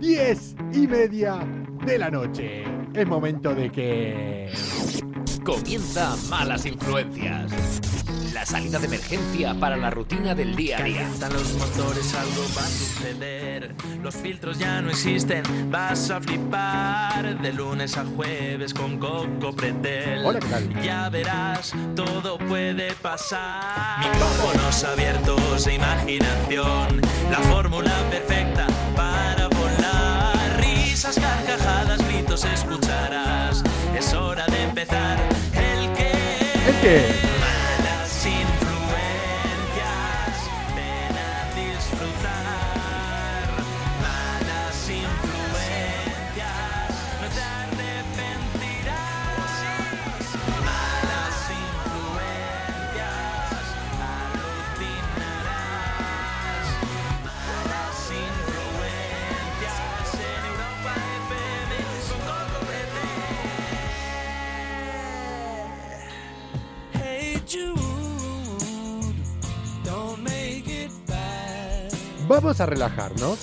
10 y media de la noche. Es momento de que... Comienza Malas Influencias. La salida de emergencia para la rutina del día a día. Calientan los motores, algo va a suceder. Los filtros ya no existen, vas a flipar. De lunes a jueves con Coco Pretel. Hola, ¿qué tal? Ya verás, todo puede pasar. Micrófonos abiertos e imaginación. La fórmula perfecta para. Risas, carcajadas, gritos escucharás. Es hora de empezar. El que. ¿El qué? Vamos a relajarnos.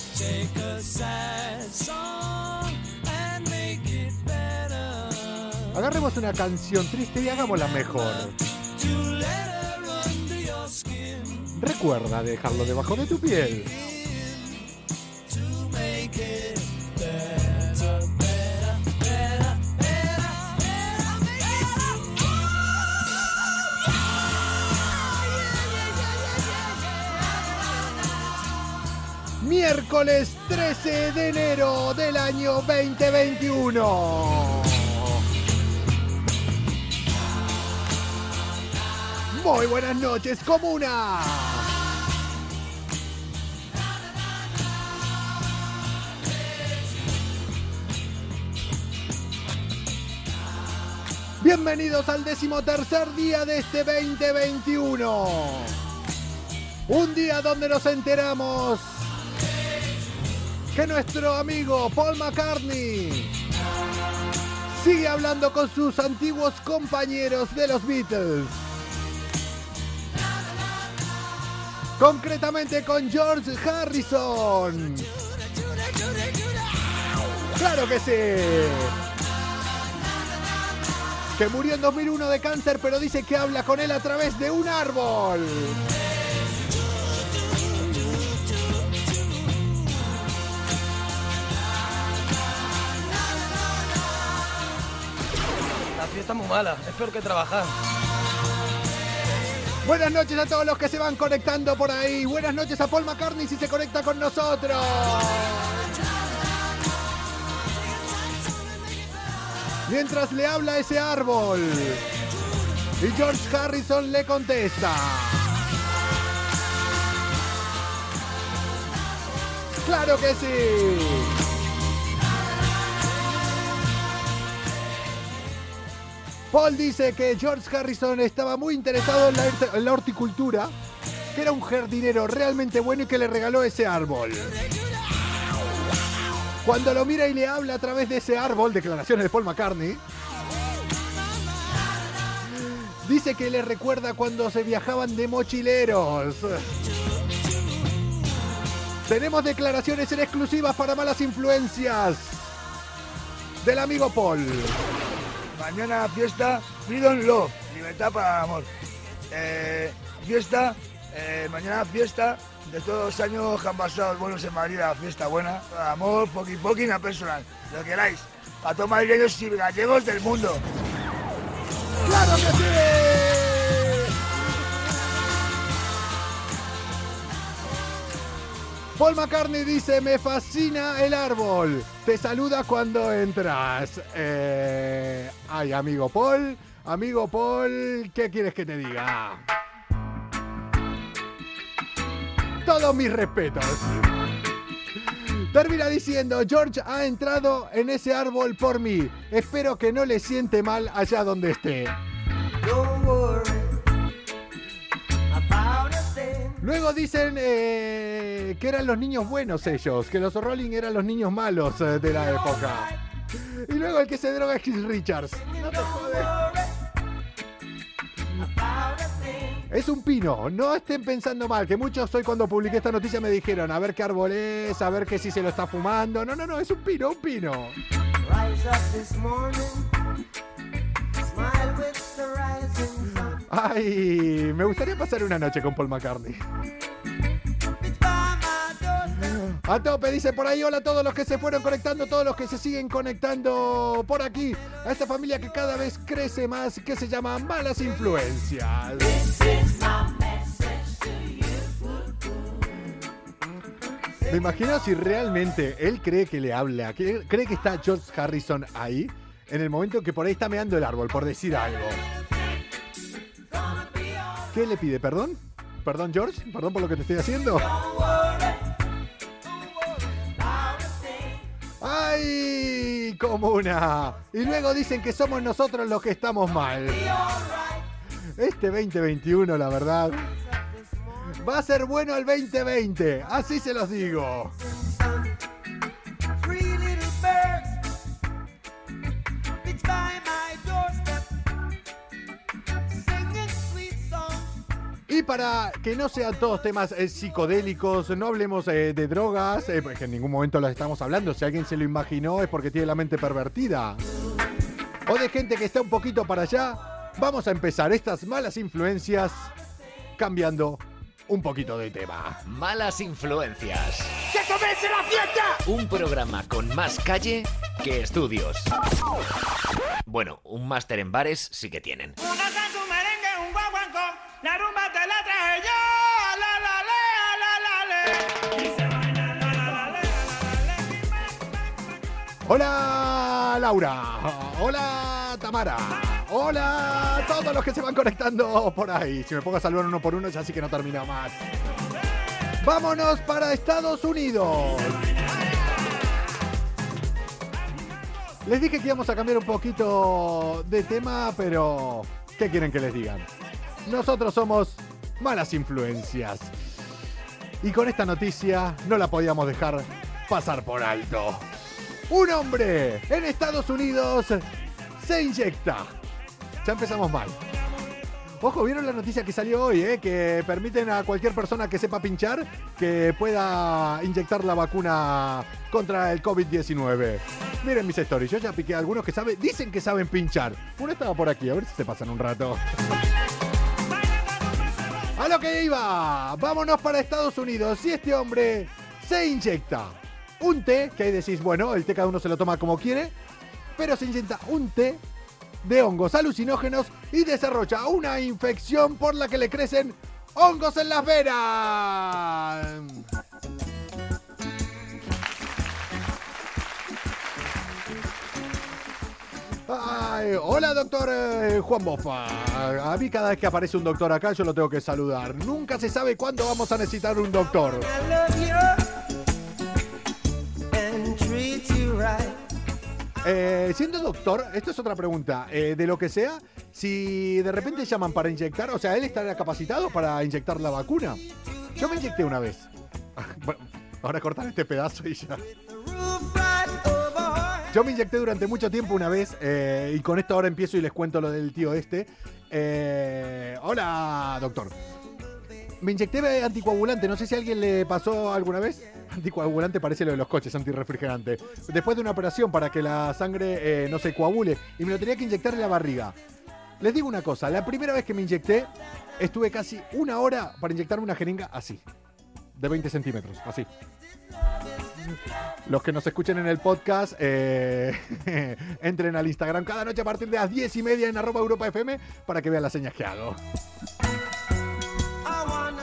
Agarremos una canción triste y hagámosla mejor. Recuerda dejarlo debajo de tu piel. Miércoles 13 de enero del año 2021. Muy buenas noches, comuna. Bienvenidos al decimotercer día de este 2021. Un día donde nos enteramos que nuestro amigo Paul McCartney sigue hablando con sus antiguos compañeros de los Beatles. Concretamente con George Harrison. Claro que sí. Que murió en 2001 de cáncer, pero dice que habla con él a través de un árbol. La fiesta es muy mala, es peor que trabajar. Buenas noches a todos los que se van conectando por ahí. Buenas noches a Paul McCartney si se conecta con nosotros. Mientras le habla ese árbol. Y George Harrison le contesta. Claro que sí. Paul dice que George Harrison estaba muy interesado en la, horticultura, que era un jardinero realmente bueno y que le regaló ese árbol. Cuando lo mira y le habla a través de ese árbol, declaraciones de Paul McCartney, dice que le recuerda cuando se viajaban de mochileros. Tenemos declaraciones en exclusivas para malas influencias del amigo Paul. Mañana fiesta Freedom Love, libertad para el amor. Eh, fiesta, eh, mañana fiesta de todos los años que han pasado buenos en Madrid, la fiesta buena, amor, poqui poqui, una personal, lo que queráis, para todos madrileños y gallegos del mundo. Paul McCartney dice, me fascina el árbol. Te saluda cuando entras. Eh, ay, amigo Paul, amigo Paul, ¿qué quieres que te diga? Todos mis respetos. Termina diciendo, George ha entrado en ese árbol por mí. Espero que no le siente mal allá donde esté. Luego dicen eh, que eran los niños buenos ellos, que los Rolling eran los niños malos eh, de la época. Y luego el que se droga es Keith Richards. Es un pino, no estén pensando mal, que muchos hoy cuando publiqué esta noticia me dijeron a ver qué árbol es, a ver que si se lo está fumando. No, no, no, es un pino, un pino. Ay, me gustaría pasar una noche con Paul McCartney. A tope, dice por ahí, hola a todos los que se fueron conectando, todos los que se siguen conectando por aquí, a esta familia que cada vez crece más, que se llama Malas Influencias. Me imagino si realmente él cree que le habla, cree que está George Harrison ahí, en el momento que por ahí está meando el árbol, por decir algo. ¿Qué le pide? ¿Perdón? ¿Perdón, George? ¿Perdón por lo que te estoy haciendo? ¡Ay! Comuna. Y luego dicen que somos nosotros los que estamos mal. Este 2021, la verdad. Va a ser bueno el 2020. Así se los digo. Para que no sean todos temas eh, psicodélicos, no hablemos eh, de drogas, eh, porque en ningún momento las estamos hablando. Si alguien se lo imaginó es porque tiene la mente pervertida. O de gente que está un poquito para allá, vamos a empezar estas malas influencias cambiando un poquito de tema. Malas influencias. ¡Que comience la fiesta! Un programa con más calle que estudios. Bueno, un máster en bares sí que tienen. Una merengue, un guaguancó. La rumba Hola Laura, hola Tamara, hola a todos los que se van conectando por ahí. Si me pongo a saludar uno por uno ya sí que no termina más. Vámonos para Estados Unidos. Les dije que íbamos a cambiar un poquito de tema, pero ¿qué quieren que les digan? Nosotros somos malas influencias. Y con esta noticia no la podíamos dejar pasar por alto. Un hombre en Estados Unidos se inyecta. Ya empezamos mal. Ojo, ¿vieron la noticia que salió hoy? Eh? Que permiten a cualquier persona que sepa pinchar que pueda inyectar la vacuna contra el COVID-19. Miren mis stories, yo ya piqué a algunos que saben, dicen que saben pinchar. Uno estaba por aquí, a ver si se pasan un rato. A lo que iba, vámonos para Estados Unidos. Y este hombre se inyecta un té, que ahí decís, bueno, el té cada uno se lo toma como quiere, pero se inyecta un té de hongos alucinógenos y desarrolla una infección por la que le crecen hongos en las venas. Hola, doctor eh, Juan Bofa. A mí cada vez que aparece un doctor acá yo lo tengo que saludar. Nunca se sabe cuándo vamos a necesitar un doctor. Eh, siendo doctor, esto es otra pregunta. eh, de lo que sea, si de repente llaman para inyectar, o sea, él estará capacitado para inyectar la vacuna. Yo me inyecté una vez. Ahora cortar este pedazo y ya. Yo me inyecté durante mucho tiempo una vez eh, y con esto ahora empiezo y les cuento lo del tío este. Hola, doctor. Me inyecté anticoagulante, no sé si a alguien le pasó alguna vez. Anticoagulante parece lo de los coches, antirrefrigerante. Después de una operación para que la sangre eh, no se coagule y me lo tenía que inyectar en la barriga. Les digo una cosa, la primera vez que me inyecté estuve casi una hora para inyectarme una jeringa así, de 20 centímetros, así. Los que nos escuchen en el podcast, eh, entren al Instagram cada noche a partir de las 10 y media en arroba Europa FM para que vean las señas que hago.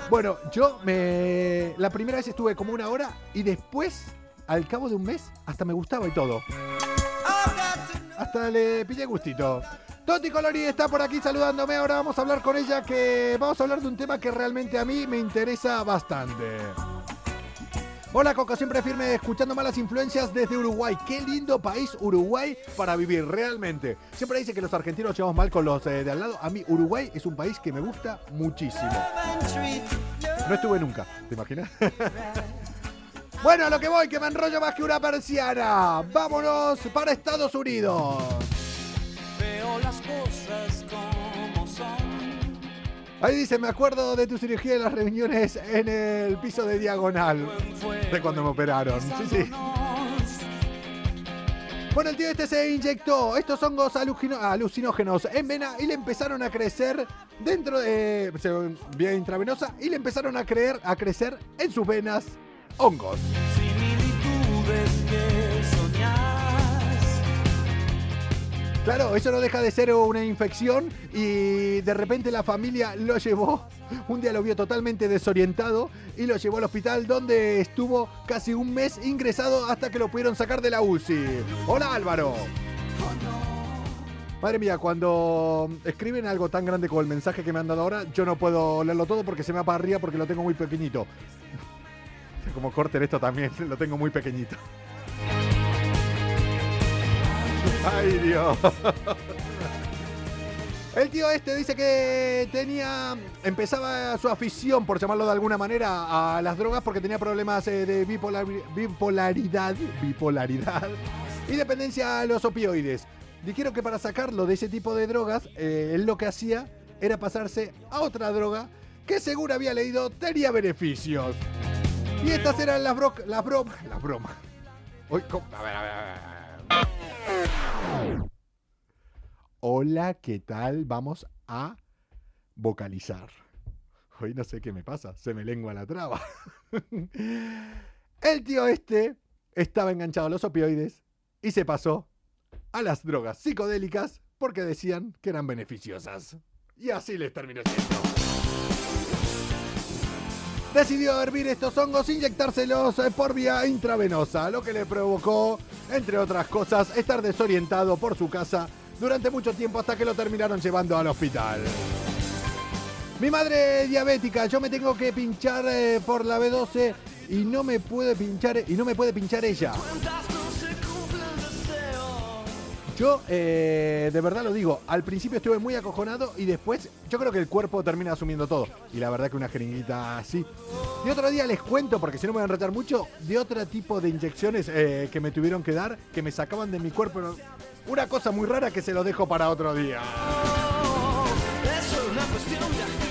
Bueno, yo me. La primera vez estuve como una hora y después, al cabo de un mes, hasta me gustaba y todo. Hasta le pillé gustito. Toti Colori está por aquí saludándome. Ahora vamos a hablar con ella que vamos a hablar de un tema que realmente a mí me interesa bastante. Hola Coco, siempre firme escuchando malas influencias desde Uruguay. Qué lindo país Uruguay para vivir, realmente. Siempre dice que los argentinos llevamos mal con los eh, de al lado. A mí Uruguay es un país que me gusta muchísimo. No estuve nunca, ¿te imaginas? bueno, a lo que voy, que me enrollo más que una persiana. Vámonos para Estados Unidos. Veo las cosas como son. Ahí dice, me acuerdo de tu cirugía y las reuniones en el piso de diagonal. De cuando me operaron. Sí, sí. Bueno, el tío este se inyectó estos hongos alucinógenos en vena y le empezaron a crecer dentro de. vía intravenosa y le empezaron a, creer, a crecer en sus venas hongos. Similitudes que Claro, eso no deja de ser una infección y de repente la familia lo llevó, un día lo vio totalmente desorientado y lo llevó al hospital donde estuvo casi un mes ingresado hasta que lo pudieron sacar de la UCI. Hola Álvaro. Madre mía, cuando escriben algo tan grande como el mensaje que me han dado ahora, yo no puedo leerlo todo porque se me arriba porque lo tengo muy pequeñito. Como corten esto también, lo tengo muy pequeñito. Ay, Dios. El tío este dice que tenía. Empezaba su afición, por llamarlo de alguna manera, a las drogas porque tenía problemas eh, de bipolar- bipolaridad. Bipolaridad. Y dependencia a los opioides. Dijeron que para sacarlo de ese tipo de drogas, eh, él lo que hacía era pasarse a otra droga que seguro había leído tenía beneficios. Y estas eran las, bro las bromas. Las bromas. A ver, a ver, a ver. Hola, ¿qué tal? Vamos a vocalizar. Hoy no sé qué me pasa, se me lengua la traba. El tío este estaba enganchado a los opioides y se pasó a las drogas psicodélicas porque decían que eran beneficiosas. Y así les terminó siendo. Decidió hervir estos hongos, inyectárselos eh, por vía intravenosa, lo que le provocó, entre otras cosas, estar desorientado por su casa durante mucho tiempo hasta que lo terminaron llevando al hospital. Mi madre diabética, yo me tengo que pinchar eh, por la B12 y no me puede pinchar y no me puede pinchar ella. Yo, eh, de verdad lo digo, al principio estuve muy acojonado y después yo creo que el cuerpo termina asumiendo todo. Y la verdad que una jeringuita así. Y otro día les cuento, porque si no me van a enrachar mucho, de otro tipo de inyecciones eh, que me tuvieron que dar, que me sacaban de mi cuerpo. Una cosa muy rara que se lo dejo para otro día. Es una cuestión de.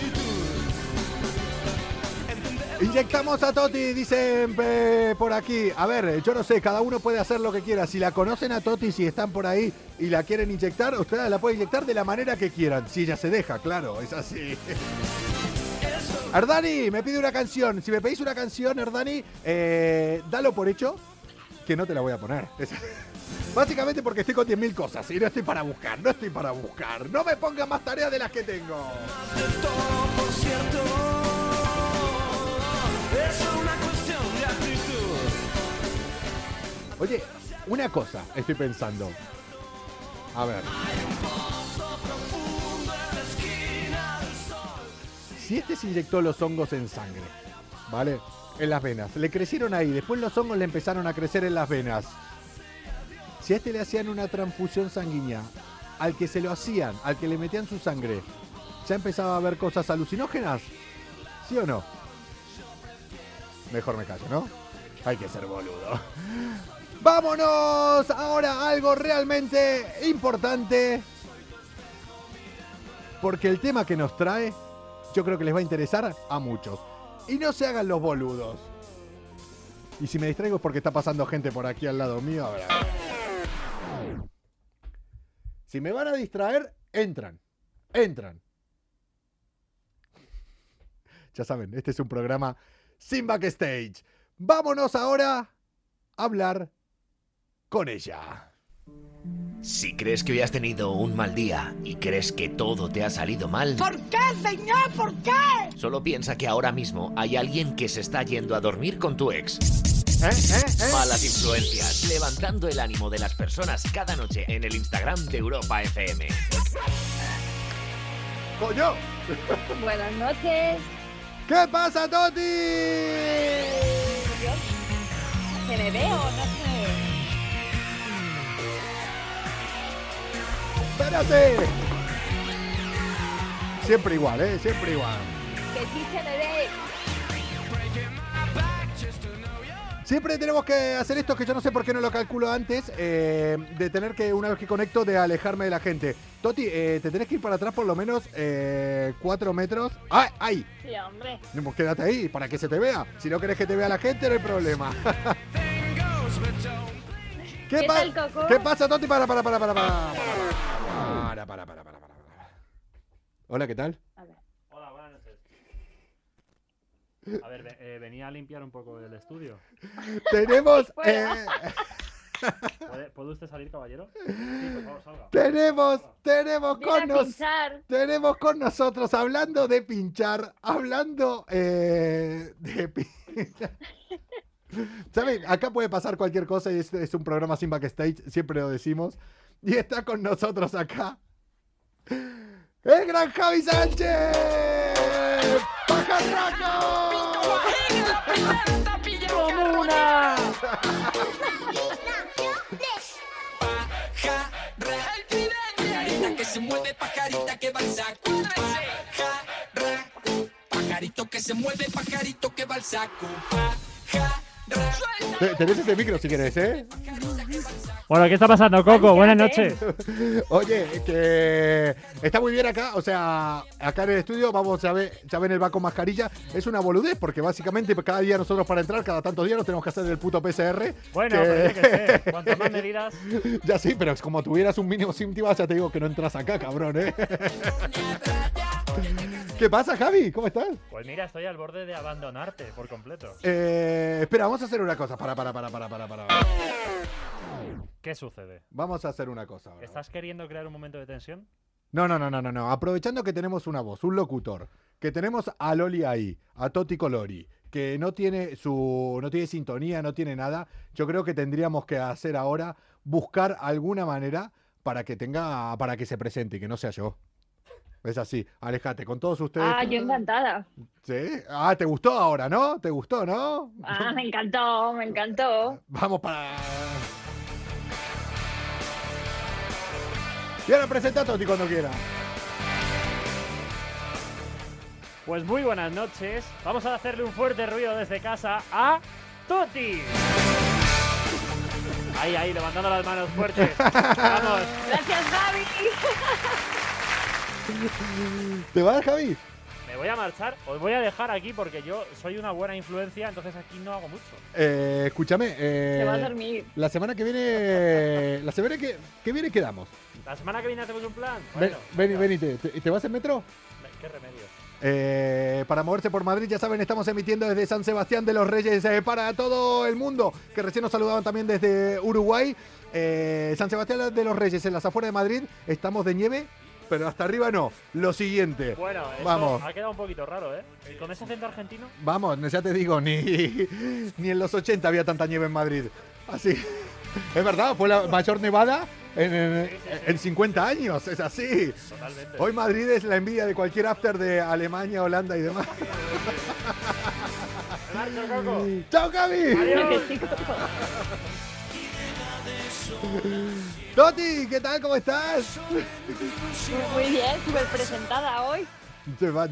Inyectamos a Toti, dicen eh, por aquí. A ver, yo no sé, cada uno puede hacer lo que quiera. Si la conocen a Toti, si están por ahí y la quieren inyectar, ustedes la pueden inyectar de la manera que quieran. Si ella se deja, claro, es así. Erdani, me pide una canción. Si me pedís una canción, Erdani, eh, dalo por hecho que no te la voy a poner. Básicamente porque estoy con 10.000 cosas y no estoy para buscar, no estoy para buscar. No me pongan más tareas de las que tengo. Oye, una cosa estoy pensando. A ver. Si este se inyectó los hongos en sangre, ¿vale? En las venas. Le crecieron ahí, después los hongos le empezaron a crecer en las venas. Si a este le hacían una transfusión sanguínea, al que se lo hacían, al que le metían su sangre, ¿ya empezaba a ver cosas alucinógenas? ¿Sí o no? Mejor me callo, ¿no? Hay que ser boludo. Vámonos ahora algo realmente importante. Porque el tema que nos trae, yo creo que les va a interesar a muchos. Y no se hagan los boludos. Y si me distraigo es porque está pasando gente por aquí al lado mío. A ver, a ver. Si me van a distraer, entran. Entran. Ya saben, este es un programa sin backstage. Vámonos ahora a hablar con ella. Si crees que hoy has tenido un mal día y crees que todo te ha salido mal, ¿Por qué, señor? ¿Por qué? solo piensa que ahora mismo hay alguien que se está yendo a dormir con tu ex. ¿Eh? ¿Eh? ¿Eh? Malas influencias, levantando el ánimo de las personas cada noche en el Instagram de Europa FM. ¡Coño! Buenas noches. ¿Qué pasa, Toti? ¿Se me ve o no se me ve? ¡Espérate! Siempre igual, ¿eh? Siempre igual. Que sí se me ve. Siempre tenemos que hacer esto que yo no sé por qué no lo calculo antes, eh, de tener que, una vez que conecto, de alejarme de la gente. Toti, eh, te tenés que ir para atrás por lo menos eh, cuatro metros. ¡Ay! ¡Ay! Sí, hombre. Pues quédate ahí para que se te vea. Si no querés que te vea la gente, no hay problema. ¿Qué, ¿Qué pa- tal, Coco? ¿Qué pasa, Toti? Para, para, para, para, para. Para, para, para, para, para. Hola, ¿qué tal? A ver. Hola, buenas noches. A ver, ve- eh, venía a limpiar un poco el estudio. Tenemos, eh, ¿Puede, ¿puede usted salir, caballero? Sí, por favor, salga. tenemos, tenemos con a nos, pinchar. tenemos con nosotros hablando de pinchar, hablando eh, de pinchar. ¿Saben? Acá puede pasar cualquier cosa y es, es un programa sin backstage, siempre lo decimos. Y está con nosotros acá el gran Javi Sánchez. ¡Pajarraco! ¡Comuna! Pajarita que se mueve, pajarita que va al saco. Pajarraco, pajarito que se mueve, pajarito que va al saco. Pajarraco. Te- Tenés ese micro si querés, ¿eh? Bueno, ¿qué está pasando, Coco? Buenas noches. Oye, que está muy bien acá, o sea, acá en el estudio vamos a ver, ya ven el va con mascarilla, es una boludez porque básicamente cada día nosotros para entrar, cada tantos días nos tenemos que hacer el puto PCR. Bueno, que- pero yo qué sé, cuantas más medidas. ya sí, pero es como tuvieras un mínimo síntomas, ya te digo que no entras acá, cabrón, ¿eh? ¿Qué pasa, Javi? ¿Cómo estás? Pues mira, estoy al borde de abandonarte por completo. Eh, espera, vamos a hacer una cosa, para, para, para, para, para, para. ¿Qué sucede? Vamos a hacer una cosa ahora. ¿Estás queriendo crear un momento de tensión? No, no, no, no, no, no. Aprovechando que tenemos una voz, un locutor, que tenemos a Loli ahí, a Toti Colori, que no tiene su, no tiene sintonía, no tiene nada. Yo creo que tendríamos que hacer ahora buscar alguna manera para que tenga, para que se presente y que no sea yo. Es así, alejate con todos ustedes. Ah, yo encantada. ¿Sí? Ah, te gustó ahora, ¿no? ¿Te gustó, no? Ah, me encantó, me encantó. Vamos para. Y ahora presenta a Toti cuando quiera. Pues muy buenas noches. Vamos a hacerle un fuerte ruido desde casa a Tuti. Ahí, ahí, levantando las manos fuertes. Vamos. Gracias, Javi. ¿Te vas, Javi? Me voy a marchar. Os voy a dejar aquí porque yo soy una buena influencia, entonces aquí no hago mucho. Eh, escúchame. eh, Se va a dormir. La semana que viene. La semana que, que viene quedamos. La semana que viene hacemos un plan. Ven, Bueno, ven, ven y te, te- ¿te vas en metro? qué remedio. Eh, para moverse por Madrid, ya saben, estamos emitiendo desde San Sebastián de los Reyes eh, para todo el mundo, que recién nos saludaban también desde Uruguay. Eh, San Sebastián de los Reyes, en las afueras de Madrid, estamos de nieve, pero hasta arriba no. Lo siguiente. Bueno, eso Vamos. ha quedado un poquito raro, ¿eh? ¿Con ese acento argentino? Vamos, ya te digo, ni, ni en los 80 había tanta nieve en Madrid. Así. Es verdad, fue la mayor nevada en, en- en 50 años, es así. Totalmente. Hoy Madrid es la envidia de cualquier after de Alemania, Holanda y demás. Coco. ¡Chao, Gaby! Toti, ¿qué tal? ¿Cómo estás? Muy bien, súper presentada hoy.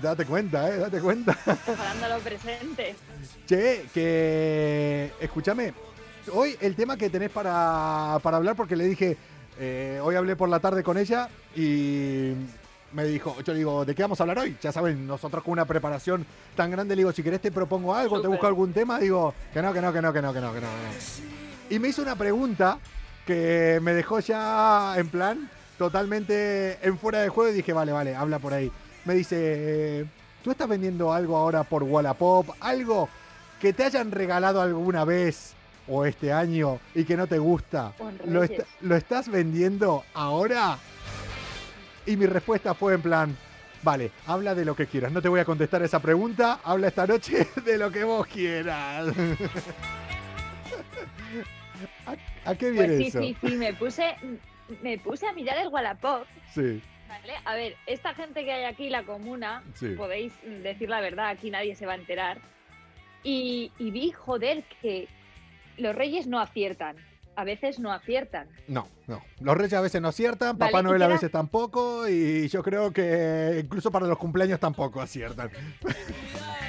Date cuenta, eh, date cuenta. Parando lo presente. Che, que. Escúchame. Hoy el tema que tenés para, para hablar, porque le dije. eh, hoy hablé por la tarde con ella y me dijo, yo digo, ¿de qué vamos a hablar hoy? Ya saben, nosotros con una preparación tan grande, le digo, si querés te propongo algo, te busco algún tema, digo, que no, que no, que no, que no, que no. que no. Y me hizo una pregunta que me dejó ya en plan totalmente en fuera de juego y dije, vale, vale, habla por ahí. Me dice, ¿tú estás vendiendo algo ahora por Wallapop? ¿Algo que te hayan regalado alguna vez o este año y que no te gusta? ¿Lo, est- ¿Lo estás vendiendo ahora? Y mi respuesta fue en plan, vale, habla de lo que quieras. No te voy a contestar esa pregunta, habla esta noche de lo que vos quieras. ¿A, qué viene Pues sí, eso? sí, sí, me puse, me puse a mirar el Wallapop. Sí, ¿vale? A ver, esta gente que hay aquí, la comuna, Sí. podéis decir la verdad, aquí nadie se va a enterar. Y, y vi, joder, que los reyes no aciertan. A veces no aciertan. No, no. Los reyes a veces no aciertan, Vale, Papá Noel a veces tampoco, y yo creo que incluso para los cumpleaños tampoco aciertan.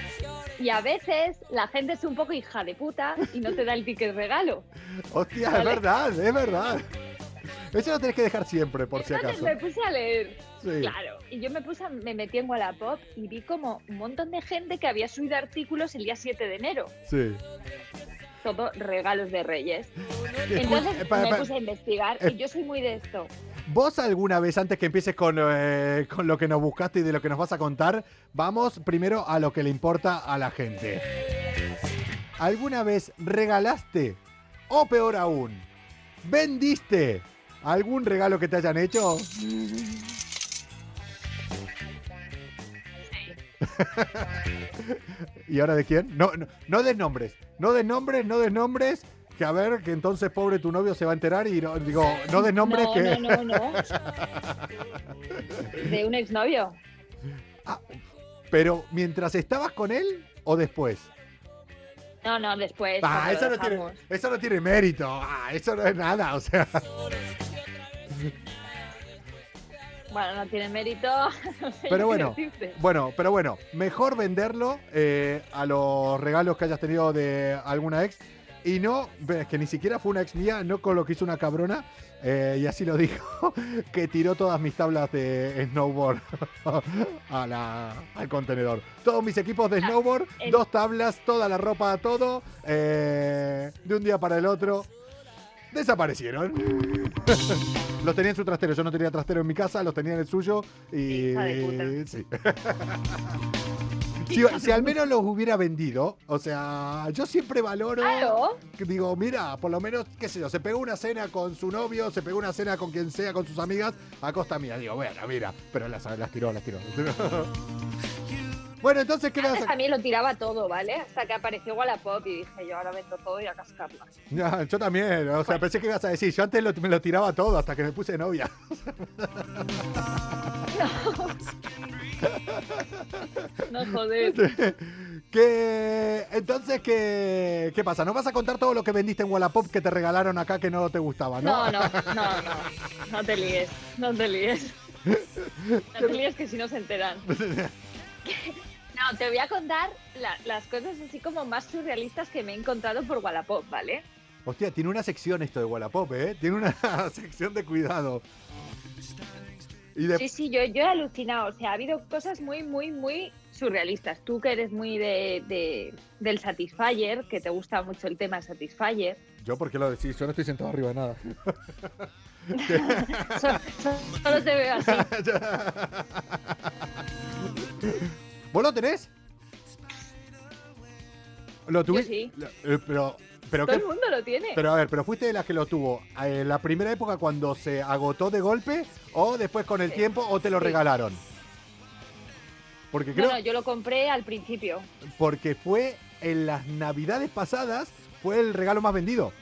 Y a veces la gente es un poco hija de puta y no te da el ticket regalo. Hostia, es verdad, es verdad. Eso lo tenés que dejar siempre, por si Entonces acaso. me puse a leer. Sí. Claro. Y yo me puse, a- me metí en Wallapop y vi como un montón de gente que había subido artículos el día 7 de enero. Sí. Todo regalos de Reyes. Entonces eh, me puse a investigar eh, y yo soy muy de esto. Vos alguna vez, antes que empieces con, eh, con lo que nos buscaste y de lo que nos vas a contar, vamos primero a lo que le importa a la gente. ¿Alguna vez regalaste, o peor aún, vendiste algún regalo que te hayan hecho? ¿Y ahora de quién? No, no, no des nombres, no des nombres, no des nombres. Que a ver, que entonces pobre tu novio se va a enterar y no, digo, no des nombres no, que... no, no, no. De un exnovio. Pero mientras estabas con él o después. No, no, después. Ah, eso no, tiene, eso no tiene mérito. Ah, eso no es nada, o sea. Bueno, no tiene mérito. Pero bueno, bueno, pero bueno, mejor venderlo eh, a los regalos que hayas tenido de alguna ex. Y no, es que ni siquiera fue una ex mía, no con lo que hizo una cabrona, eh, y así lo dijo, que tiró todas mis tablas de snowboard a la- al contenedor. Todos mis equipos de snowboard, el- dos tablas, toda la ropa, todo, eh, de un día para el otro, desaparecieron. los tenía en su trastero, yo no tenía trastero en mi casa, los tenía en el suyo y... Sí. Si, si al menos los hubiera vendido, o sea, yo siempre valoro. Claro. que Digo, mira, por lo menos, qué sé yo, se pegó una cena con su novio, se pegó una cena con quien sea, con sus amigas, a costa mía. Digo, bueno, mira, pero las, las tiró, las tiró. bueno, entonces, ¿qué me vas Antes a.? también lo tiraba todo, ¿vale? Hasta que apareció Wallapop y dije, yo ahora vendo todo y a cascarla. Ya, yo también, o sea, pensé que ibas a decir, yo antes lo- me lo tiraba todo hasta que me puse novia. No joder. que entonces qué, qué pasa? ¿No vas a contar todo lo que vendiste en Wallapop que te regalaron acá que no te gustaba, no? No, no, no, no. No te líes, no te líes. No te líes que si no se enteran. No, te voy a contar la- las cosas así como más surrealistas que me he encontrado por Wallapop, ¿vale? Hostia, tiene una sección esto de Wallapop, ¿eh? Tiene una sección de cuidado. Y de- Sí, sí, yo, yo he alucinado. O sea, ha habido cosas muy, muy, muy surrealistas. Tú que eres muy de, de- del Satisfyer, que te gusta mucho el tema Satisfyer. Yo, ¿por qué lo decís? Yo no estoy sentado arriba de nada. so- so- solo te veo así. ¿Vos lo tenés? ¿Lo tuviste? sí. pero, pero, Todo qué- el mundo lo tiene. pero a ver, ¿pero fuiste de las que lo tuvo en la primera época cuando se agotó de golpe o después con el tiempo o te lo Sí. regalaron? Porque No, creo, no, yo lo compré al principio. porque fue en las navidades pasadas, fue el regalo más vendido.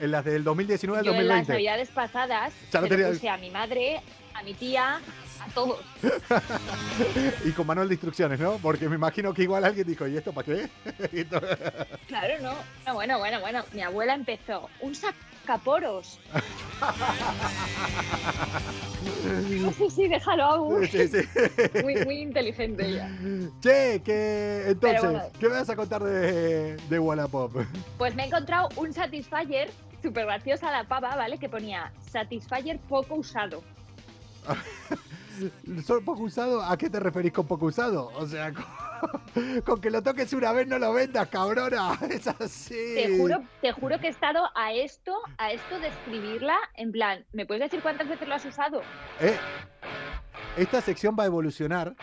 En las del 2019 al Yo en las 2020. navidades pasadas Ya lo se lo tenías. puse a mi madre, a mi tía, a todos. Y con manual de instrucciones, ¿no? Porque me imagino que igual alguien dijo, ¿y esto para qué? Claro, no. No, bueno, bueno, bueno. Mi abuela empezó. Un sacaporos. No sé si déjalo aún. Sí, sí. Muy, muy inteligente ella. Che, que entonces, bueno. ¿qué me vas a contar de, de Wallapop? Pues me he encontrado un Satisfyer, súper graciosa la pava, ¿vale? Que ponía Satisfyer poco usado. ¿Son poco usado? ¿A qué te referís con poco usado? O sea, con, con que lo toques una vez no lo vendas, cabrona. Es así. Te juro, te juro que he estado a esto, a esto de escribirla, en plan, ¿me puedes decir cuántas veces lo has usado? Eh, esta sección va a evolucionar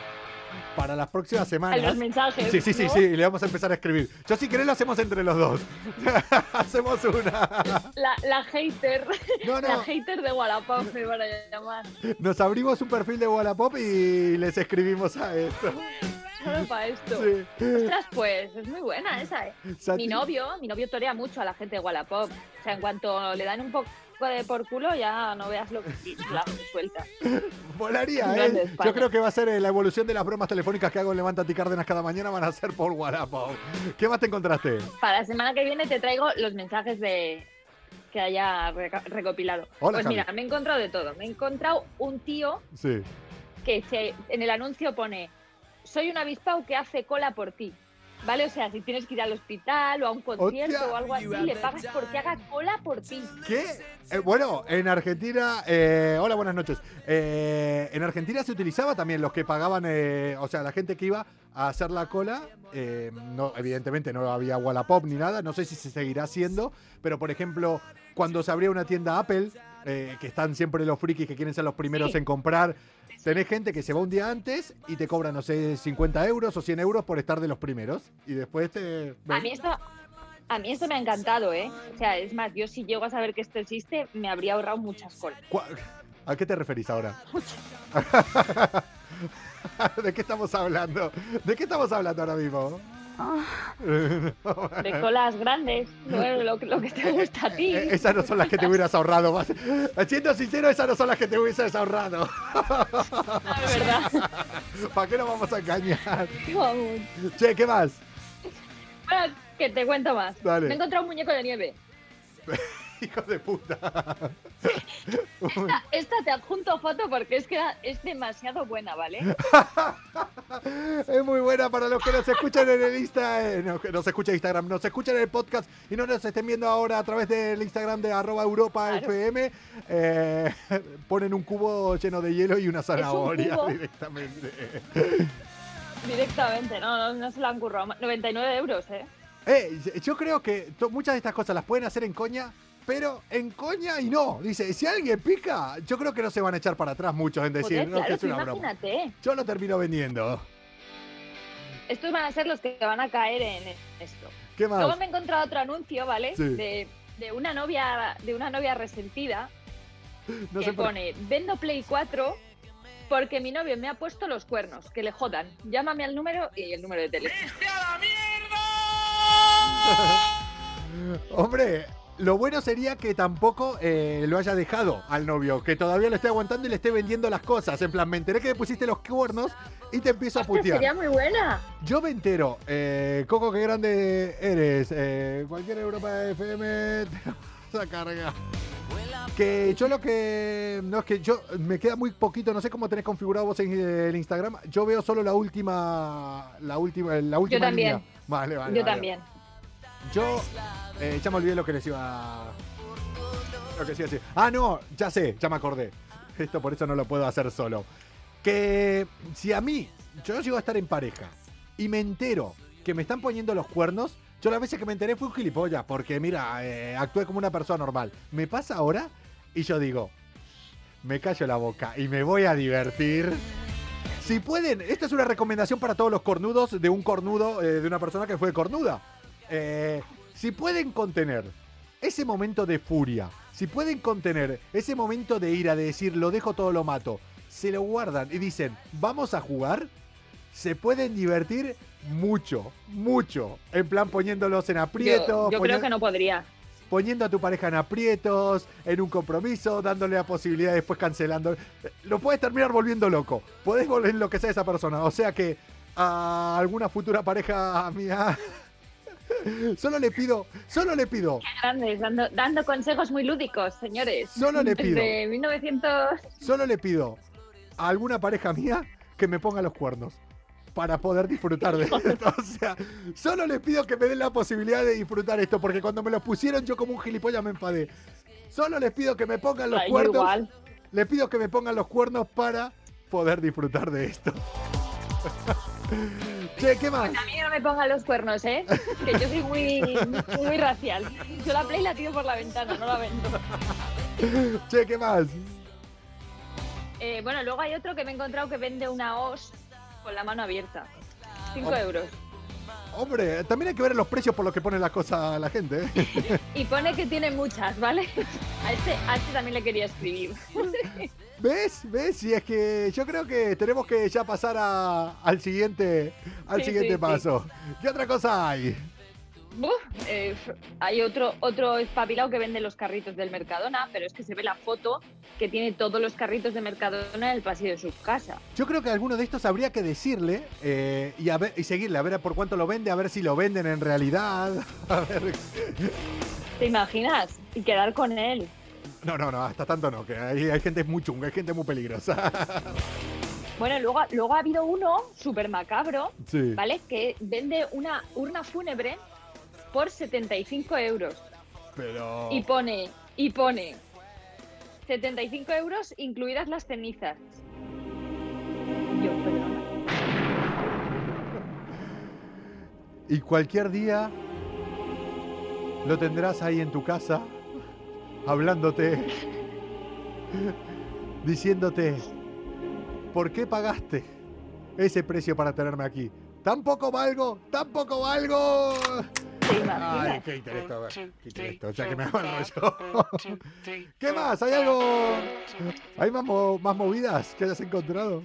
para las próximas semanas. los mensajes, Sí, sí, sí, ¿no? sí, y le vamos a empezar a escribir. Yo si querés lo hacemos entre los dos. hacemos una. La, la hater, No, no. la hater de Wallapop me van a llamar. Nos abrimos un perfil de Wallapop y les escribimos a esto. Solo para esto. Sí. Ostras, pues es muy buena esa, ¿eh? Mi novio, mi novio torea mucho a la gente de Wallapop. O sea, en cuanto le dan un poco por culo, ya no veas lo que la suelta. Volaría, ¿eh? Yo creo que va a ser eh, la evolución de las bromas telefónicas que hago en Levántate y Cárdenas cada mañana van a ser por Wallapop. ¿Qué más te encontraste? Para la semana que viene te traigo los mensajes de que haya recopilado. Hola, pues Javi. mira, me he encontrado de todo. Me he encontrado un tío Sí. que se, en el anuncio pone soy un avispao que hace cola por ti. ¿Vale? O sea, si tienes que ir al hospital o a un concierto Hostia. o algo así, le pagas porque haga cola por ti. ¿Qué? Eh, bueno, en Argentina, eh, hola, buenas noches. Eh, en Argentina se utilizaba también los que pagaban, eh, o sea, la gente que iba a hacer la cola, no, evidentemente no había Wallapop ni nada, no sé si se seguirá haciendo, pero por ejemplo, cuando se abría una tienda Apple, eh, que están siempre los frikis que quieren ser los primeros Sí. en comprar, tenés gente que se va un día antes y te cobra, no sé, 50 euros o 100 euros por estar de los primeros, y después te... A mí esto, a mí esto me ha encantado, ¿eh? O sea, es más, yo si llego a saber que esto existe, me habría ahorrado muchas colas. ¿Cuá- ¿A qué te referís ahora? ¿De qué estamos hablando? ¿De qué estamos hablando ahora mismo? De colas grandes, lo, lo que- lo que te gusta a ti. Eh, Esas no son las que te hubieras ahorrado. más. Siendo sincero, esas no son las que te hubieras ahorrado. Es verdad. ¿Para qué nos vamos a engañar? Vamos. Che, ¿qué más? Bueno, que te cuento más. Dale. Me he encontrado un muñeco de nieve. Hijo de puta. Esta, esta te adjunto foto porque es que es demasiado buena, ¿vale? Es muy buena para los que nos escuchan en el Insta, eh, no, nos escucha Instagram, nos escuchan en el podcast y no nos estén viendo ahora a través del Instagram de arroba Europa Claro. FM. eh, ponen un cubo lleno de hielo y una zanahoria directamente. Directamente, no, no, no se lo han currado. 99 euros, ¿eh? Eh, yo creo que muchas de estas cosas las pueden hacer en coña, pero en coña y no. Dice, si alguien pica, yo creo que no se van a echar para atrás muchos en decir, Joder, no, que es una broma. imagínate. Yo lo termino vendiendo. Estos van a ser los que van a caer en esto. ¿Qué más? Luego me he encontrado otro anuncio, ¿vale? Sí. De, de una novia de una novia resentida No que por- pone vendo Play 4 porque mi novio me ha puesto los cuernos, que le jodan. Llámame al número y el número de teléfono. Hombre, lo bueno sería que tampoco eh, lo haya dejado al novio, que todavía lo esté aguantando y le esté vendiendo las cosas. En plan, me enteré que me pusiste los cuernos y te empiezo a Esta sería putear. muy buena. Yo me entero, eh, Coco, qué grande eres. eh, cualquier Europa FM te vas a cargar. Que yo lo que. No, es que yo. Me queda muy poquito. No sé cómo tenés configurado vos en el Instagram. Yo veo solo la última. La última. La última también. línea. Vale, vale. Yo vale. también. Yo. eh, ya me olvidé lo que les iba. A. Ah, no, ya sé, ya me acordé. Esto por eso no lo puedo hacer solo. Que si a mí. Yo llego a estar en pareja. Y me entero que me están poniendo los cuernos. Yo las veces que me enteré fue un gilipollas. Porque mira, eh, actué como una persona normal. Me pasa ahora. Y yo digo. Me callo la boca y me voy a divertir. Si pueden, esta es una recomendación para todos los cornudos de un cornudo, eh, de una persona que fue cornuda. Eh, si pueden contener ese momento de furia, si pueden contener ese momento de ira, de decir lo dejo todo, lo mato, se lo guardan y dicen vamos a jugar, se pueden divertir mucho, mucho. En plan poniéndolos en aprietos. Yo, yo creo que no podría. poniendo a tu pareja en aprietos, en un compromiso, dándole la posibilidad de después cancelando. Lo puedes terminar volviendo loco. Podés volver lo que sea esa persona. O sea que a alguna futura pareja mía. Solo le pido, solo le pido, Grandes, dando, dando consejos muy lúdicos, señores. Solo le pido. Desde 1900. solo le pido a alguna pareja mía que me ponga los cuernos para poder disfrutar de esto. O sea, solo le pido que me den la posibilidad de disfrutar esto, porque cuando me los pusieron yo como un gilipollas me enfadé. Solo les pido que me pongan los Ay, cuernos. igual. Le pido que me pongan los cuernos para poder disfrutar de esto. Che, ¿qué más? A mí no me pongan los cuernos, ¿eh? Que yo soy muy, muy racial. Yo la play la tiro por la ventana, no la vendo. Che, ¿qué más? Eh, bueno, luego hay otro que me he encontrado que vende una os con la mano abierta. 5 Oh. euros. Hombre, también hay que ver los precios por los que pone la cosa la gente. ¿eh? Y pone que tiene muchas, ¿vale? A este, a este también le quería escribir. ¿Ves? ¿Ves? Y es que yo creo que tenemos que ya pasar a- al siguiente, al Sí, siguiente sí, sí. paso. ¿Qué otra cosa hay? Buf, eh, hay otro, otro espabilado que vende los carritos del Mercadona, pero es que se ve la foto que tiene todos los carritos de Mercadona en el pasillo de su casa. Yo creo que alguno de estos habría que decirle eh, y, a ver, y seguirle, a ver por cuánto lo vende, a ver si lo venden en realidad. A ver. ¿Te imaginas? Y quedar con él. No, no, no, hasta tanto no, que hay, hay gente muy chunga, hay gente muy peligrosa. Bueno, luego, luego ha habido uno súper macabro, Sí. ¿vale? Que vende una urna fúnebre por 75 euros. Pero. Y pone, y pone 75 euros incluidas las cenizas. Yo, perdona. Y cualquier día lo tendrás ahí en tu casa, hablándote, diciéndote, ¿por qué pagaste ese precio para tenerme aquí? ¿Tampoco valgo? ¿Tampoco valgo? Ay, qué intelecto, qué intelecto, ya que me hago el rollo. ¿Qué más? ¿Hay algo? ¿Hay más, mo- más movidas que hayas encontrado?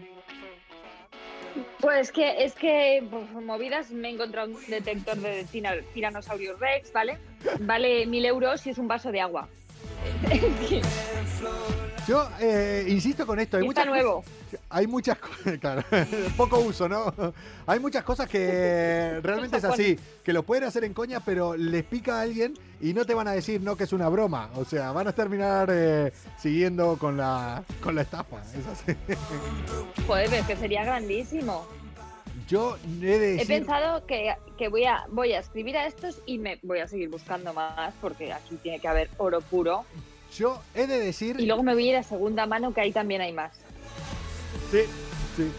Pues que es que pues, movidas me he encontrado un detector de Tyrannosaurus Rex, ¿vale? Vale mil euros y es un vaso de agua. Yo eh, insisto con esto, hay muchas nuevo. hay muchas cosas, claro, poco uso, ¿no? Hay muchas cosas que realmente es así, que lo pueden hacer en coña, pero les pica a alguien y no te van a decir no que es una broma, o sea, van a terminar eh, siguiendo con la con la estafa, es así. Joder, pero es que sería grandísimo. Yo he de He decir, pensado que, que voy, a, voy a escribir a estos y me voy a seguir buscando más porque aquí tiene que haber oro puro. yo he de decir, Y luego me voy a ir a segunda mano que ahí también hay más. sí, sí,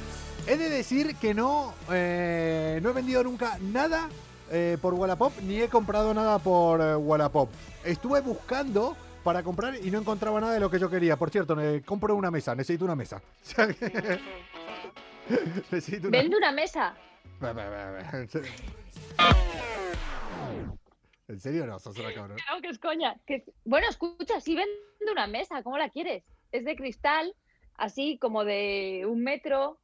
he de decir que no, eh, no he vendido nunca nada eh, por Wallapop ni he comprado nada por eh, Wallapop. Estuve buscando para comprar y no encontraba nada de lo que yo quería. Por cierto, compro una mesa, necesito una mesa. necesito una Vende una mesa. En serio. ¿En serio no? Sos una cabrón. No, que es coña. Que... Bueno, escucha, sí vende una mesa. ¿Cómo la quieres? Es de cristal, así como de un metro.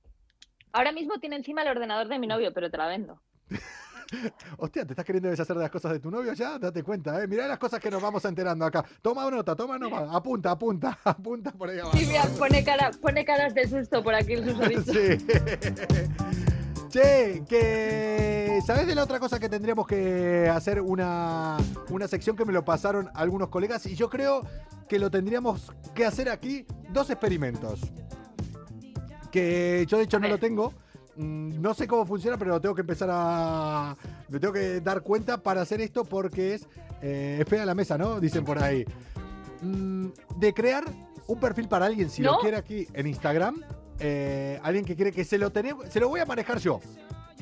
Ahora mismo tiene encima el ordenador de mi novio, pero te la vendo. Hostia, ¿te estás queriendo deshacer de las cosas de tu novio ya? Date cuenta, ¿eh? Mirá las cosas que nos vamos enterando acá. Toma nota, toma nota. Apunta, apunta, apunta por ahí abajo. Sí, mira, pone, cara, pone caras de susto por aquí el susodicho. Sí. Che, que. ¿Sabes de la otra cosa que tendríamos que hacer una, una sección que me lo pasaron algunos colegas? Y yo creo que lo tendríamos que hacer aquí dos experimentos. Que yo de hecho no lo tengo. Mm, No sé cómo funciona, pero lo tengo que empezar a. Me tengo que dar cuenta para hacer esto porque es. Eh, la mesa, ¿no? Dicen por ahí. Mm, de crear un perfil para alguien, si lo quiere aquí en Instagram. eh, alguien que quiere que se lo tenemos, se lo voy a manejar yo.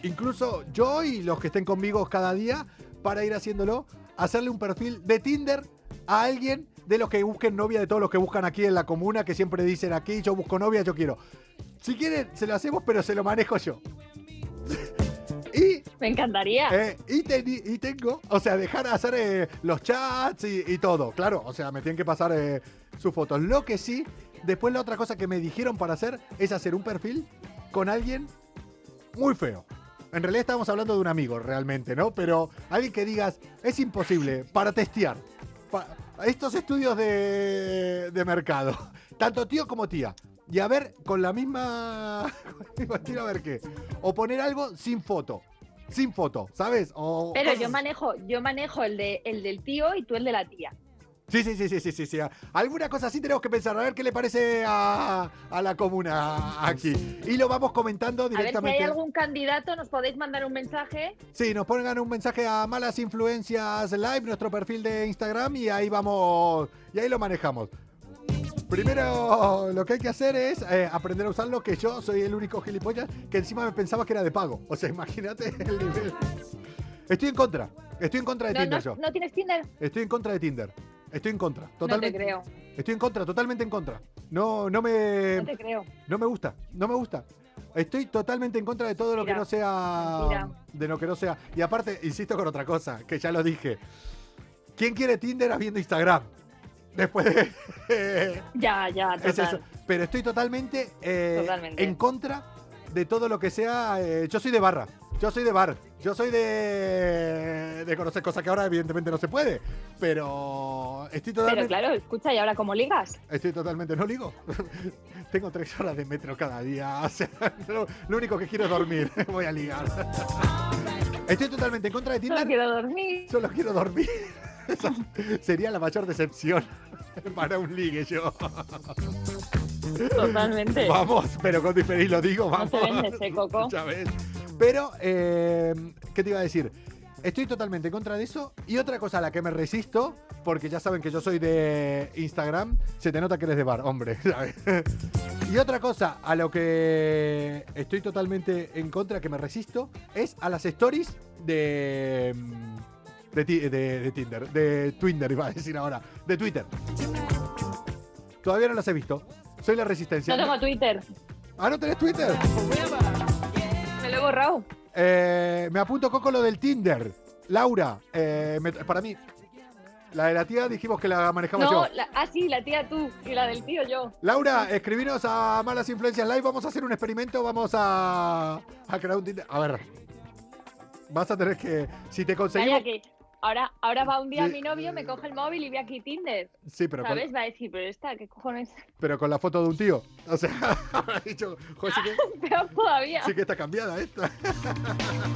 Incluso yo y los que estén conmigo cada día para ir haciéndolo, hacerle un perfil de Tinder a alguien de los que busquen novia, de todos los que buscan aquí en la comuna, que siempre dicen aquí, yo busco novia, yo quiero. Si quieren, se lo hacemos, pero se lo manejo yo. y Me encantaría. eh, y, tengo, o sea, dejar hacer eh, los chats y, y todo, claro. O sea, me tienen que pasar eh, sus fotos. Lo que sí, después la otra cosa que me dijeron para hacer es hacer un perfil con alguien muy feo. En realidad estamos hablando de un amigo, realmente, ¿no? Pero alguien que digas, es imposible, para testear. Pa- estos estudios de, de mercado, tanto tío como tía. Y a ver, con la misma. estilo, a ver qué. O poner algo sin foto. Sin foto, ¿sabes? O Pero yo manejo, yo manejo el de el del tío y tú el de la tía. Sí, sí, sí, sí, sí, sí, sí. Alguna cosa así tenemos que pensar. A ver qué le parece a, a la comuna aquí. Y lo vamos comentando A ver si directamente. hay algún candidato, nos podéis mandar un mensaje. Sí, nos pongan un mensaje a Malas Influencias Live, nuestro perfil de Instagram, y ahí vamos, y ahí lo manejamos. Primero, lo que hay que hacer es eh, aprender a usarlo, que yo soy el único gilipollas que encima me pensaba que era de pago. O sea, imagínate el nivel. Estoy en contra. Estoy en contra de No, Tinder no, yo. ¿no tienes Tinder? Estoy en contra de Tinder. Estoy en contra. No te Totalmente. creo. Estoy en contra, totalmente en contra. No, no me. No te creo. No me gusta, no me gusta. Estoy totalmente en contra de todo lo que no sea. De lo que no sea. Y aparte, insisto con otra cosa, que ya lo dije. ¿Quién quiere Tinder habiendo Instagram? Después de. Ya, ya, es total. eso. Pero estoy totalmente, eh, Totalmente. en contra de todo lo que sea. eh, yo soy de barra. Yo soy de bar. Yo soy de. de conocer cosas que ahora, evidentemente, no se puede. Pero. Estoy Pero totalmente. claro, escucha, ¿y ahora cómo ligas? Estoy totalmente, no ligo. Tengo tres horas de metro cada día. O sea, lo, lo único que quiero es dormir. Voy a ligar. Estoy totalmente en contra de Tinder. Solo quiero dormir. Solo quiero dormir. Esa sería la mayor decepción para un ligue yo. Totalmente. Vamos, pero con diferir lo digo, No vamos. vendes, eh, Coco. Pero, eh, ¿qué te iba a decir? Estoy totalmente en contra de eso. Y otra cosa a la que me resisto, porque ya saben que yo soy de Instagram, se te nota que eres de bar, hombre. ¿sabes? Y otra cosa a lo que estoy totalmente en contra, que me resisto, es a las stories de. De, de- de Tinder, de Twitter, iba a decir ahora, de Twitter. Todavía no las he visto. Soy la resistencia. No tengo Twitter. Ah, ¿no tenés Twitter? Me lo he borrado. Eh, me apunto Coco lo del Tinder. Laura, eh, me- para mí, la de la tía dijimos que la manejaba No, yo. la- ah, sí, la tía tú y la del tío yo. Laura, escribinos a Malas Influencias Live. Vamos a hacer un experimento. Vamos a, a crear un Tinder. A ver, vas a tener que. Si te conseguimos. Calla que ahora, ahora va un día Sí. mi novio, me coge el móvil y ve aquí Tinder. Sí, pero con, ¿Sabes? Va a decir, pero esta, ¿qué cojones? pero con la foto de un tío. O sea, habrá dicho, joder, sí que, Peor todavía. sí que está cambiada esta.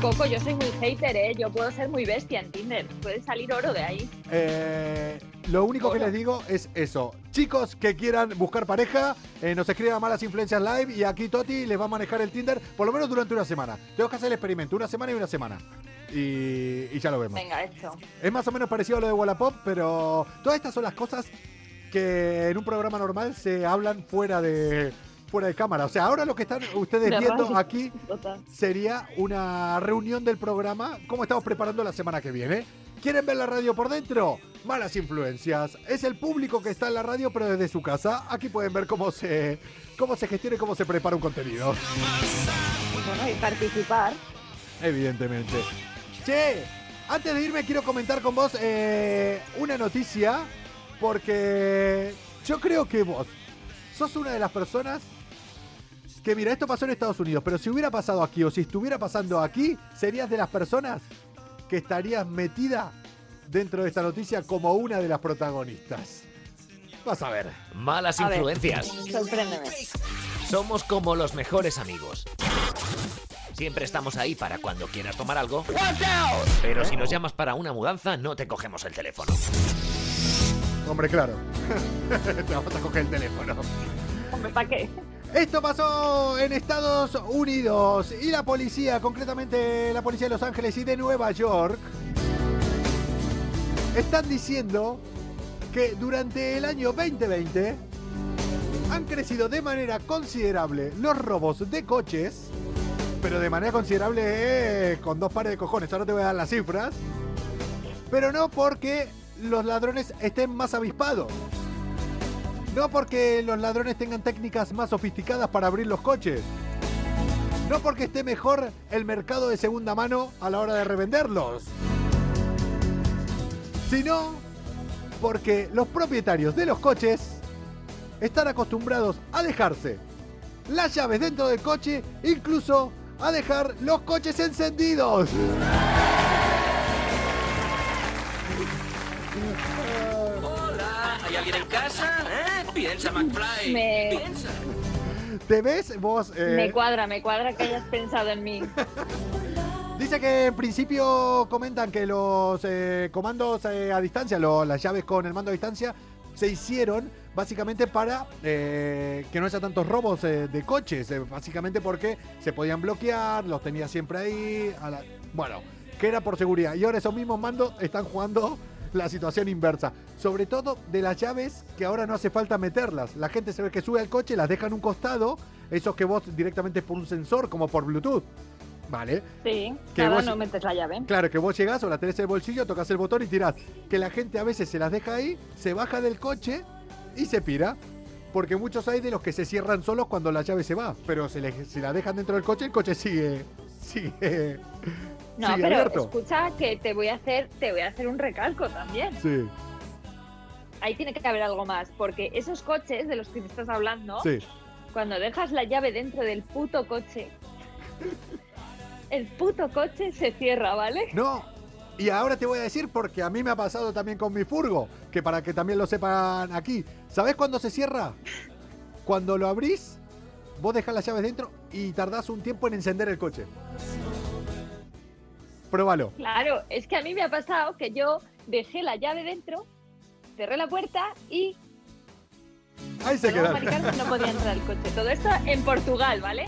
Coco, yo soy muy hater, ¿eh? Yo puedo ser muy bestia en Tinder. Puede salir oro de ahí. Eh, lo único que les digo es eso. Chicos que quieran buscar pareja, eh, nos escriban a Malas Influencias Live y aquí Toti les va a manejar el Tinder por lo menos durante una semana. Tengo que hacer el experimento, una semana y una semana. Y, y ya lo vemos. Venga, hecho. Es más o menos parecido a lo de Wallapop, pero todas estas son las cosas que en un programa normal se hablan fuera de fuera de cámara. O sea, ahora lo que están ustedes De viendo aquí Total. sería una reunión del programa, como estamos preparando la semana que viene. ¿Quieren ver la radio por dentro? Malas influencias. Es el público que está en la radio, pero desde su casa. Aquí pueden ver cómo se, cómo se gestiona y cómo se prepara un contenido. Bueno, y participar. Evidentemente. Che, antes de irme quiero comentar con vos eh, una noticia, porque yo creo que vos sos una de las personas que, mira, esto pasó en Estados Unidos, pero si hubiera pasado aquí o si estuviera pasando aquí, serías de las personas que estarías metida dentro de esta noticia como una de las protagonistas. Vas a ver. Malas A ver. influencias. Sorpréndeme. Somos como los mejores amigos. Siempre estamos ahí para cuando quieras tomar algo. Pero si nos llamas para una mudanza, no te cogemos el teléfono. Hombre, claro. Te vamos a coger el teléfono. Hombre, ¿para qué? Esto pasó en Estados Unidos y la policía, concretamente la policía de Los Ángeles y de Nueva York, están diciendo que durante el año 2020 han crecido de manera considerable los robos de coches, pero de manera considerable eh, con dos pares de cojones, ahora te voy a dar las cifras, pero no porque los ladrones estén más avispados. No porque los ladrones tengan técnicas más sofisticadas para abrir los coches. No porque esté mejor el mercado de segunda mano a la hora de revenderlos. Sino porque los propietarios de los coches están acostumbrados a dejarse las llaves dentro del coche, incluso a dejar los coches encendidos. Hola, ¿hay alguien en casa? ¿Eh? Piensa, McFly. Me- Piensa. ¿Te ves vos? eh, Me cuadra, me cuadra que hayas pensado en mí. Dice que en principio comentan que los eh, comandos eh, a distancia, lo- las llaves con el mando a distancia, se hicieron básicamente para eh, que no haya tantos robos eh, de coches, eh, básicamente porque se podían bloquear, los tenía siempre ahí, a la- bueno, que era por seguridad. Y ahora esos mismos mandos están jugando la situación inversa, sobre todo de las llaves que ahora no hace falta meterlas. La gente se ve que sube al coche, las deja en un costado, esos que vos directamente por un sensor, como por Bluetooth. ¿Vale? Sí, Que vos- no metes la llave. Claro, que vos llegás o la tenés en el bolsillo, tocas el botón y tirás. Que la gente a veces se las deja ahí, se baja del coche y se pira. Porque muchos hay de los que se cierran solos cuando la llave se va. Pero se le- la dejan dentro del coche, el coche sigue. sigue. No, sigue pero abierto. escucha que te voy a hacer, te voy a hacer un recalco también. Sí, Ahí tiene que haber algo más, porque esos coches de los que me estás hablando, sí. cuando dejas la llave dentro del puto coche, el puto coche se cierra, ¿vale? No. Y ahora te voy a decir porque a mí me ha pasado también con mi furgo. Que para que también lo sepan aquí. ¿Sabés cuándo se cierra? Cuando lo abrís, vos dejás las llaves dentro y tardás un tiempo en encender el coche. Pruébalo. Claro, es que a mí me ha pasado que yo dejé la llave dentro, cerré la puerta y Ahí se Carmen no podía entrar al coche. Todo esto en Portugal, ¿vale?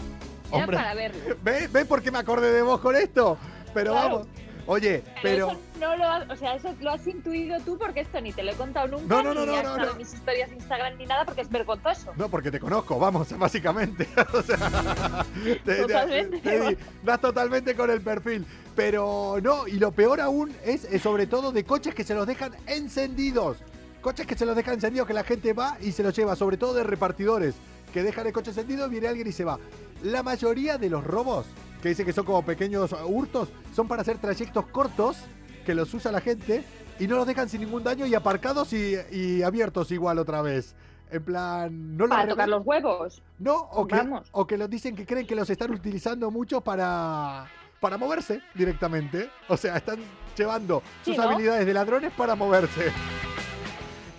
Era Hombre. para verlo. ¿Ves? ¿Ves por qué me acordé de vos con esto? Pero Claro. vamos. Oye, Pero, pero. No lo has, o sea, eso lo has intuido tú porque esto ni te lo he contado nunca, No, no, no, ni no, no, estado no. en mis historias de Instagram ni nada porque es vergonzoso. No, porque te conozco, vamos, básicamente. O sea, te, te- Totalmente. te di- das totalmente con el perfil. Pero no, y lo peor aún es eh, sobre todo de coches que se los dejan encendidos. Coches que se los dejan encendidos, que la gente va y se los lleva, sobre todo de repartidores, que dejan el coche encendido, viene alguien y se va. La mayoría de los robos, que dicen que son como pequeños hurtos, son para hacer trayectos cortos, que los usa la gente, y no los dejan sin ningún daño y aparcados y, y abiertos igual otra vez. En plan, no los Para tocar los huevos. no, o que, Vamos. o que los dicen que creen que los están utilizando mucho para, para moverse directamente. O sea, están llevando Sí, sus ¿no? habilidades de ladrones para moverse.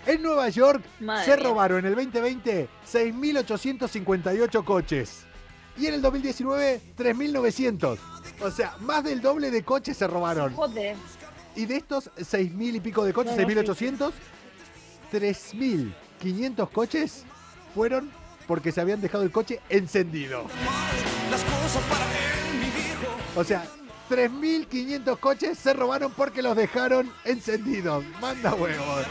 En Nueva York Madre se robaron en el 2020 6.858 coches. Y en el 2019 3.900. O sea, más del doble de coches se robaron. Joder. Y de estos 6.000 y pico de coches, No, no, 6.800, 3.500 coches fueron porque se habían dejado el coche encendido. O sea, 3.500 coches se robaron porque los dejaron encendidos. Manda huevos.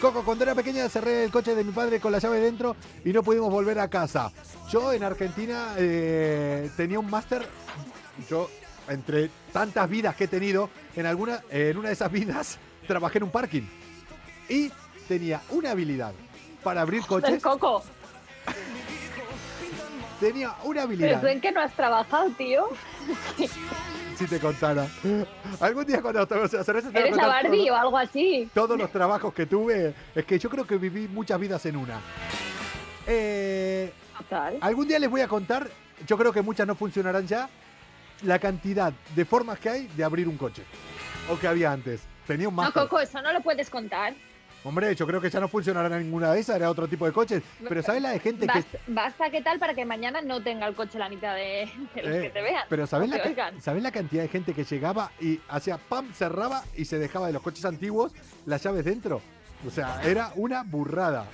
Coco, cuando era pequeña cerré el coche de mi padre con la llave dentro y no pudimos volver a casa. Yo en Argentina eh, tenía un máster. Yo, entre tantas vidas que he tenido, en, alguna, en una de esas vidas trabajé en un parking. Y tenía una habilidad para abrir Del coches. coco. Tenía una Pero habilidad. tú en qué no has trabajado, tío. Si te contara. Algún día cuando te cerveza te a ¿Eres la contar Barbie todo- o algo así? todos los trabajos que tuve. Es que yo creo que viví muchas vidas en una. Eh, Total. algún día les voy a contar, yo creo que muchas no funcionarán ya, la cantidad de formas que hay de abrir un coche. O que había antes. Tenía un No, máster. Coco, eso no lo puedes contar. Hombre, yo creo que ya no funcionará ninguna de esas, era otro tipo de coches. Pero ¿sabes la de gente que... Basta, que tal para que mañana no tenga el coche la mitad de, de los Eh, que te vean. Pero ¿sabes la, ca-. ¿sabes la cantidad de gente que llegaba y hacía pam, cerraba y se dejaba de los coches antiguos las llaves dentro? O sea, era una burrada.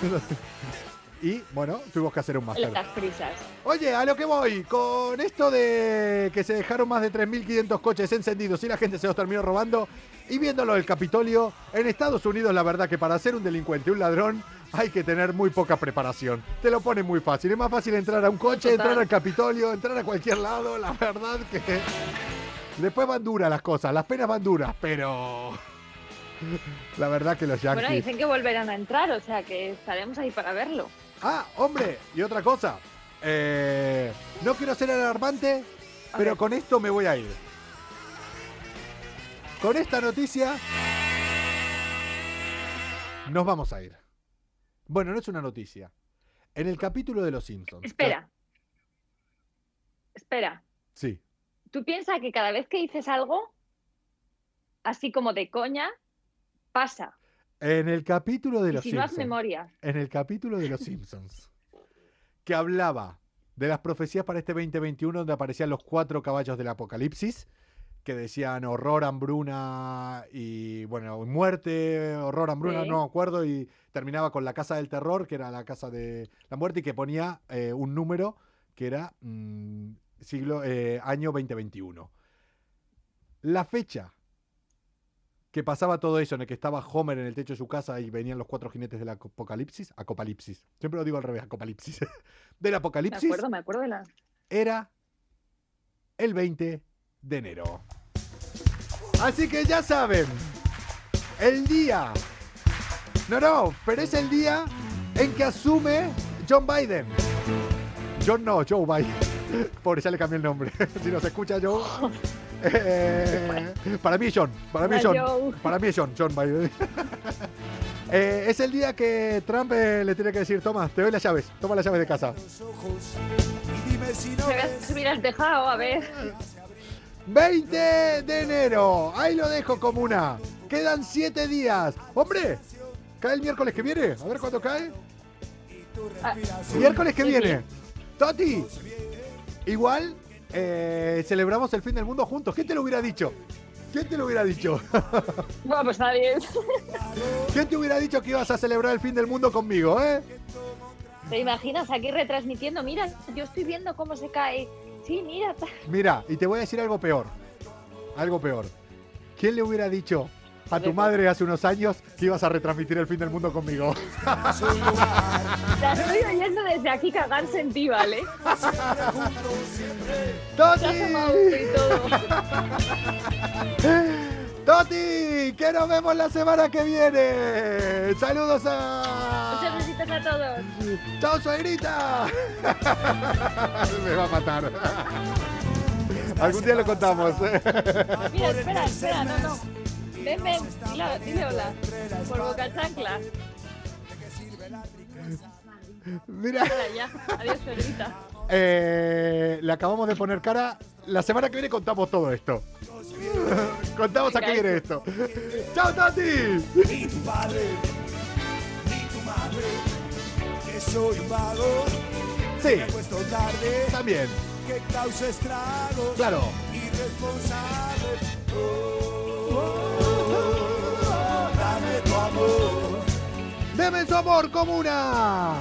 Y bueno, tuvimos que hacer un máster. Las prisas. Oye, a lo que voy, con esto de que se dejaron más de 3.500 coches encendidos y la gente se los terminó robando, y viéndolo del Capitolio, en Estados Unidos la verdad que para ser un delincuente, un ladrón, hay que tener muy poca preparación. Te lo pone muy fácil, es más fácil entrar a un coche, Total. entrar al Capitolio, entrar a cualquier lado, la verdad que... Después van duras las cosas, las penas van duras, pero... La verdad que los yankees... Bueno, dicen que volverán a entrar, o sea que estaremos ahí para verlo. Ah, hombre, y otra cosa. eh, no quiero ser alarmante, pero con esto me voy a ir. Con esta noticia nos vamos a ir. Bueno, no es una noticia. En el capítulo de Los Simpsons. Espera. Espera. Sí. Tú piensas que cada vez que dices algo, así como de coña, pasa. En el capítulo de Los si no haz Simpsons. memoria. en el capítulo de Los Simpsons, que hablaba de las profecías para este 2021, donde aparecían los cuatro caballos del apocalipsis, que decían horror, hambruna y, bueno, muerte, horror, hambruna, Sí. no me acuerdo, y terminaba con la casa del terror, que era la casa de la muerte, y que ponía eh, un número que era mm, siglo, eh, año 2021. La fecha que pasaba todo eso, en el que estaba Homer en el techo de su casa y venían los cuatro jinetes del apocalipsis, apocalipsis, siempre lo digo al revés, apocalipsis, del Me apocalipsis, acuerdo, me acuerdo de la. era el 20 de enero. Así que ya saben, el día, no, no, pero es el día en que asume John Biden. John no, Joe Biden. Pobre, ya le cambié el nombre. si nos escucha Joe. Eh, para mí es John, para mí es John. Para mí es John, John Biden. Eh, es el día que Trump eh, le tiene que decir, toma, te doy las llaves, toma las llaves de casa. Me voy a subir al tejado, a ver. 20 de enero, ahí lo dejo como una. Quedan 7 días. Hombre, cae el miércoles que viene. A ver cuándo cae. Ah, Miércoles que viene. Toti, igual eh, celebramos el fin del mundo juntos. ¿Quién te lo hubiera dicho? ¿Quién te lo hubiera dicho? Bueno, pues nadie. ¿Quién te hubiera dicho que ibas a celebrar el fin del mundo conmigo, eh? ¿Te imaginas aquí retransmitiendo? Mira, yo estoy viendo cómo se cae. Sí, mira. Mira, y te voy a decir algo peor. Algo peor. ¿Quién le hubiera dicho a tu madre hace unos años que ibas a retransmitir el fin del mundo conmigo? La estoy oyendo desde aquí cagarse en ti, ¿vale? ¡Toti! ¡Toti! ¡Que nos vemos la semana que viene! ¡Saludos a... Muchos besitos a todos. ¡Chao, suegrita! Me va a matar. Algún día lo contamos. Mira, espera, espera, no, no. Ven, ven, dile, dile hola. Por boca chancla. Mira, Hola, ya. Adiós, suegrita. eh, le acabamos de poner cara. La semana que viene contamos todo esto. Contamos a qué viene esto. ¡Chao, Tati! Ni tu padre, ni tu madre, que soy un vago, Sí, me acuesto tarde, también. que causa estragos, Claro. irresponsable. Oh, oh, oh, ¡Deme su amor, comuna!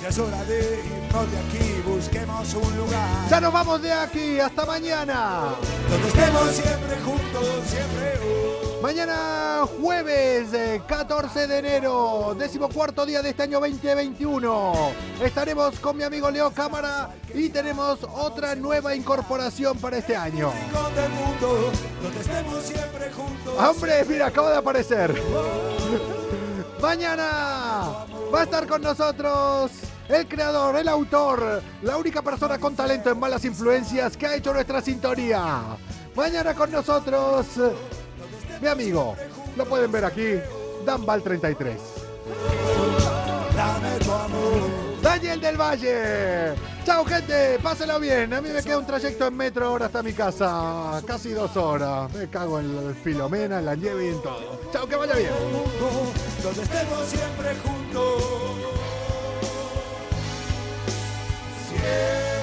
ya es hora de irnos de aquí, busquemos un lugar ¡Ya nos vamos de aquí! ¡Hasta mañana! donde estemos siempre juntos, siempre. oh. Mañana jueves eh, 14 de enero, decimocuarto día de este año 2021. Estaremos con mi amigo Leo Cámara y tenemos otra nueva incorporación para este año. Rincón del mundo, donde estemos siempre juntos. ¡Hombre, mira, acaba de aparecer! Mañana va a estar con nosotros el creador, el autor, la única persona con talento en malas influencias que ha hecho nuestra sintonía. Mañana con nosotros, mi amigo, lo pueden ver aquí, Danval33. Dame tu amor. Daniel del Valle. Chao gente, páselo bien. A mí me queda un trayecto en metro ahora hasta mi casa. Casi dos horas. Me cago en la Filomena, en la nieve y en todo. Chao, que vaya bien. donde estemos siempre juntos. Siempre.